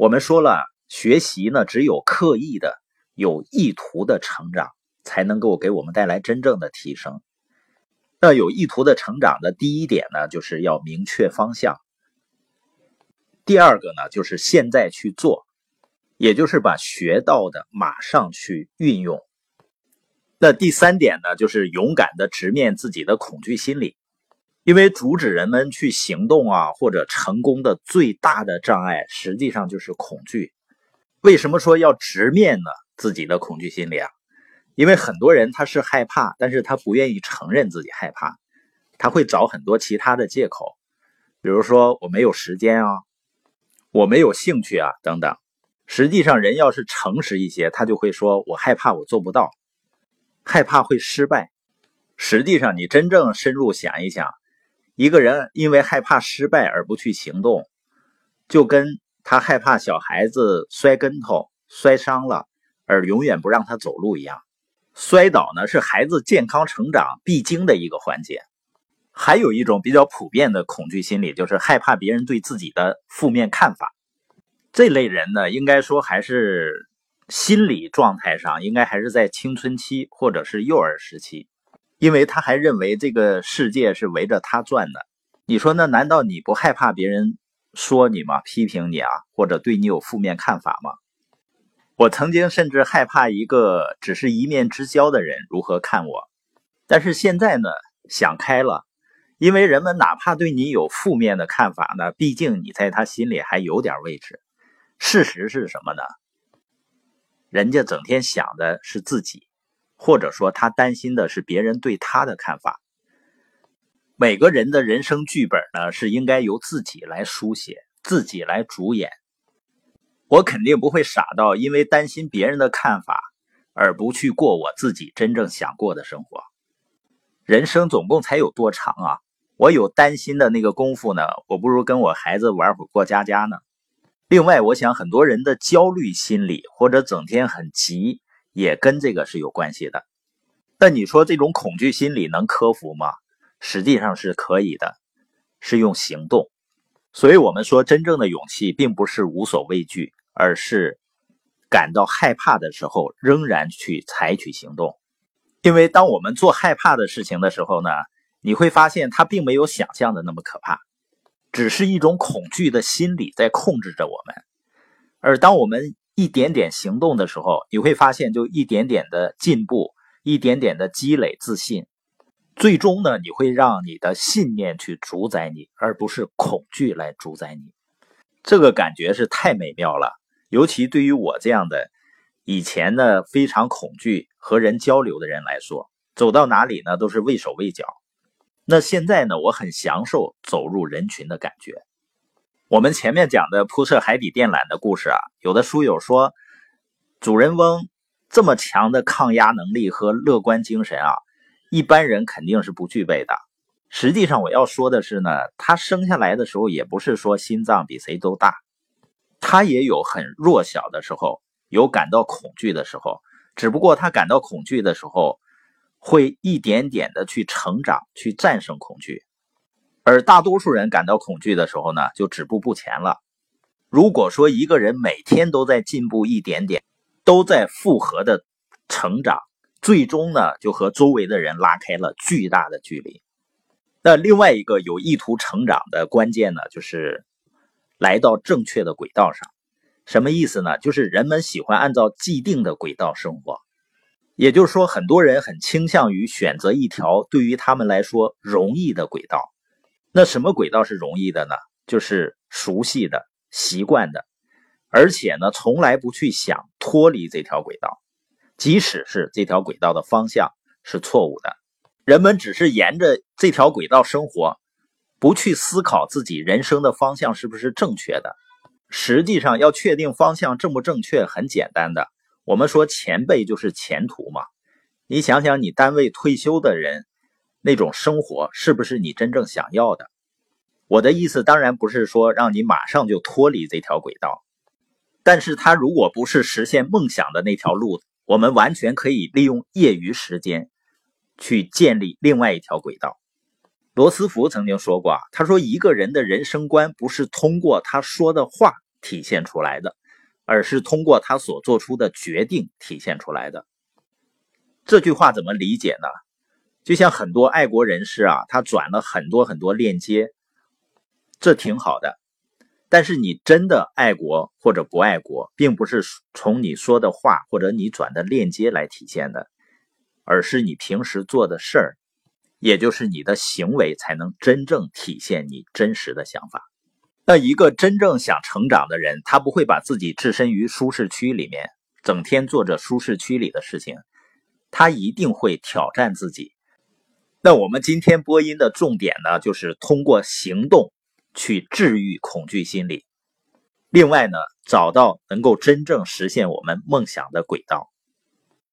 我们说了，学习呢，只有刻意的、有意图的成长，才能够给我们带来真正的提升。那有意图的成长的第一点呢，就是要明确方向。第二个呢，就是现在去做，也就是把学到的马上去运用。那第三点呢，就是勇敢的直面自己的恐惧心理。因为阻止人们去行动啊，或者成功的最大的障碍，实际上就是恐惧。为什么说要直面呢？自己的恐惧心理啊？因为很多人他是害怕，但是他不愿意承认自己害怕，他会找很多其他的借口，比如说我没有时间啊，我没有兴趣啊等等。实际上，人要是诚实一些，他就会说我害怕，我做不到，害怕会失败。实际上，你真正深入想一想。一个人因为害怕失败而不去行动，就跟他害怕小孩子摔跟头摔伤了而永远不让他走路一样。摔倒呢是孩子健康成长必经的一个环节。还有一种比较普遍的恐惧心理，就是害怕别人对自己的负面看法。这类人呢，应该说还是心理状态上应该还是在青春期或者是幼儿时期。因为他还认为这个世界是围着他转的，你说那难道你不害怕别人说你吗？批评你啊，或者对你有负面看法吗？我曾经甚至害怕一个只是一面之交的人如何看我，但是现在呢，想开了，因为人们哪怕对你有负面的看法呢，毕竟你在他心里还有点位置。事实是什么呢？人家整天想的是自己。或者说，他担心的是别人对他的看法。每个人的人生剧本呢，是应该由自己来书写，自己来主演。我肯定不会傻到因为担心别人的看法而不去过我自己真正想过的生活。人生总共才有多长啊？我有担心的那个功夫呢，我不如跟我孩子玩会儿过家家呢。另外，我想很多人的焦虑心理或者整天很急。也跟这个是有关系的，那你说这种恐惧心理能克服吗？实际上是可以的，是用行动。所以，我们说真正的勇气，并不是无所畏惧，而是感到害怕的时候仍然去采取行动。因为当我们做害怕的事情的时候呢，你会发现它并没有想象的那么可怕，只是一种恐惧的心理在控制着我们。而当我们一点点行动的时候，你会发现，就一点点的进步，一点点的积累自信，最终呢，你会让你的信念去主宰你，而不是恐惧来主宰你。这个感觉是太美妙了，尤其对于我这样的以前呢非常恐惧和人交流的人来说，走到哪里呢都是畏手畏脚。那现在呢，我很享受走入人群的感觉。我们前面讲的铺设海底电缆的故事啊，有的书友说，主人翁这么强的抗压能力和乐观精神啊，一般人肯定是不具备的。实际上，我要说的是呢，他生下来的时候也不是说心脏比谁都大，他也有很弱小的时候，有感到恐惧的时候，只不过他感到恐惧的时候，会一点点的去成长，去战胜恐惧。而大多数人感到恐惧的时候呢，就止步不前了。如果说一个人每天都在进步一点点，都在复合的成长，最终呢，就和周围的人拉开了巨大的距离。那另外一个有意图成长的关键呢，就是来到正确的轨道上。什么意思呢？就是人们喜欢按照既定的轨道生活，也就是说，很多人很倾向于选择一条对于他们来说容易的轨道。那什么轨道是容易的呢？就是熟悉的、习惯的，而且呢，从来不去想脱离这条轨道，即使是这条轨道的方向是错误的，人们只是沿着这条轨道生活，不去思考自己人生的方向是不是正确的。实际上，要确定方向正不正确，很简单的，我们说前辈就是前途嘛。你想想，你单位退休的人。那种生活是不是你真正想要的？我的意思当然不是说让你马上就脱离这条轨道，但是他如果不是实现梦想的那条路，我们完全可以利用业余时间去建立另外一条轨道。罗斯福曾经说过，他说一个人的人生观不是通过他说的话体现出来的，而是通过他所做出的决定体现出来的。这句话怎么理解呢？就像很多爱国人士啊，他转了很多很多链接，这挺好的。但是你真的爱国或者不爱国，并不是从你说的话或者你转的链接来体现的，而是你平时做的事儿，也就是你的行为，才能真正体现你真实的想法。那一个真正想成长的人，他不会把自己置身于舒适区里面，整天做着舒适区里的事情，他一定会挑战自己。那我们今天播音的重点呢，就是通过行动去治愈恐惧心理。另外呢，找到能够真正实现我们梦想的轨道。